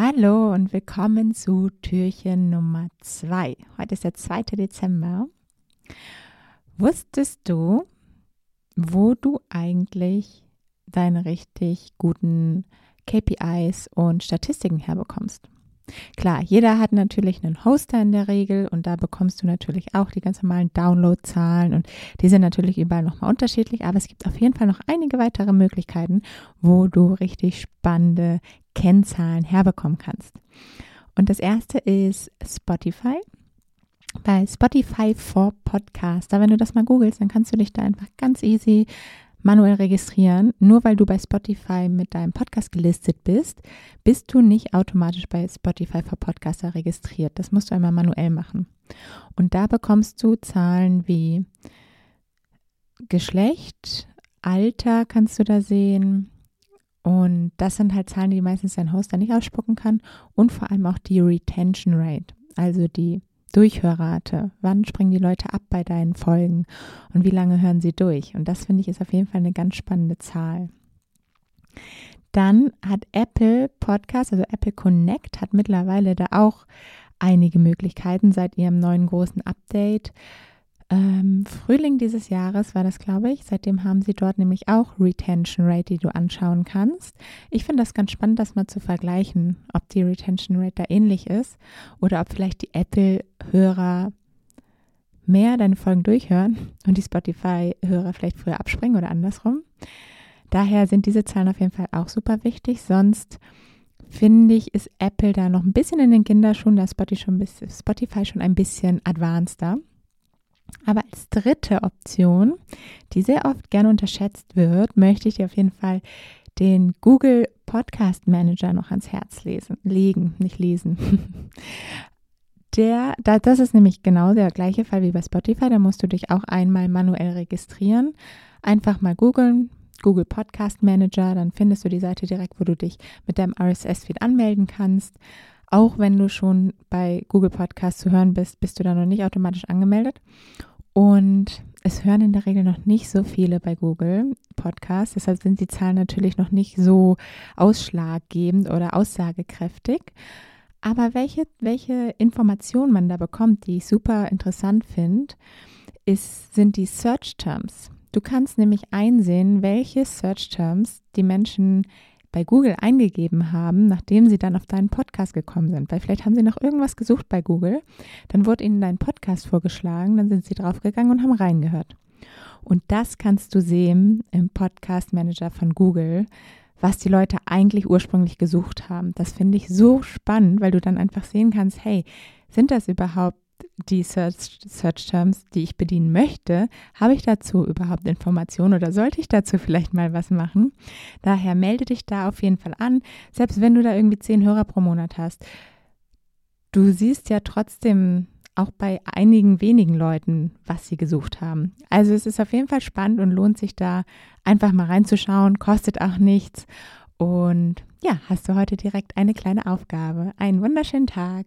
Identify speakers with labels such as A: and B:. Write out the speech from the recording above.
A: Hallo und willkommen zu Türchen Nummer 2. Heute ist der 2. Dezember. Wusstest du, wo du eigentlich deine richtig guten KPIs und Statistiken herbekommst? Klar, jeder hat natürlich einen Hoster in der Regel und da bekommst du natürlich auch die ganz normalen Downloadzahlen und die sind natürlich überall nochmal unterschiedlich, aber es gibt auf jeden Fall noch einige weitere Möglichkeiten, wo du richtig spannende Kennzahlen herbekommen kannst. Und das erste ist Spotify. Bei Spotify for Podcaster, wenn du das mal googelst, dann kannst du dich da einfach ganz easy manuell registrieren. Nur weil du bei Spotify mit deinem Podcast gelistet bist, bist du nicht automatisch bei Spotify for Podcaster registriert. Das musst du einmal manuell machen. Und da bekommst du Zahlen wie Geschlecht, Alter kannst du da sehen. Und das sind halt Zahlen, die meistens dein Hoster nicht ausspucken kann. Und vor allem auch die Retention Rate, also die Durchhörrate. Wann springen die Leute ab bei deinen Folgen und wie lange hören sie durch? Und das finde ich ist auf jeden Fall eine ganz spannende Zahl. Dann hat Apple Podcast, also Apple Connect, hat mittlerweile da auch einige Möglichkeiten seit ihrem neuen großen Update ähm, Frühling dieses Jahres war das, glaube ich. Seitdem haben sie dort nämlich auch Retention Rate, die du anschauen kannst. Ich finde das ganz spannend, das mal zu vergleichen, ob die Retention Rate da ähnlich ist oder ob vielleicht die Apple-Hörer mehr deine Folgen durchhören und die Spotify-Hörer vielleicht früher abspringen oder andersrum. Daher sind diese Zahlen auf jeden Fall auch super wichtig. Sonst finde ich, ist Apple da noch ein bisschen in den Kinderschuhen, da ist Spotify schon ein bisschen advanceder. Aber als dritte Option, die sehr oft gerne unterschätzt wird, möchte ich dir auf jeden Fall den Google Podcast Manager noch ans Herz lesen, legen, nicht lesen. Der, das ist nämlich genau der gleiche Fall wie bei Spotify. Da musst du dich auch einmal manuell registrieren. Einfach mal googeln, Google Podcast Manager, dann findest du die Seite direkt, wo du dich mit deinem RSS-Feed anmelden kannst. Auch wenn du schon bei Google Podcast zu hören bist, bist du da noch nicht automatisch angemeldet. Und es hören in der Regel noch nicht so viele bei Google Podcasts. Deshalb sind die Zahlen natürlich noch nicht so ausschlaggebend oder aussagekräftig. Aber welche, welche Informationen man da bekommt, die ich super interessant finde, sind die Search Terms. Du kannst nämlich einsehen, welche Search Terms die Menschen bei Google eingegeben haben, nachdem sie dann auf deinen Podcast gekommen sind. Weil vielleicht haben sie noch irgendwas gesucht bei Google, dann wurde ihnen dein Podcast vorgeschlagen, dann sind sie draufgegangen und haben reingehört. Und das kannst du sehen im Podcast Manager von Google, was die Leute eigentlich ursprünglich gesucht haben. Das finde ich so spannend, weil du dann einfach sehen kannst, hey, sind das überhaupt die Search, Search Terms, die ich bedienen möchte, habe ich dazu überhaupt Informationen oder sollte ich dazu vielleicht mal was machen? Daher melde dich da auf jeden Fall an, selbst wenn du da irgendwie zehn Hörer pro Monat hast. Du siehst ja trotzdem auch bei einigen wenigen Leuten, was sie gesucht haben. Also es ist auf jeden Fall spannend und lohnt sich da einfach mal reinzuschauen, kostet auch nichts. Und ja, hast du heute direkt eine kleine Aufgabe. Einen wunderschönen Tag.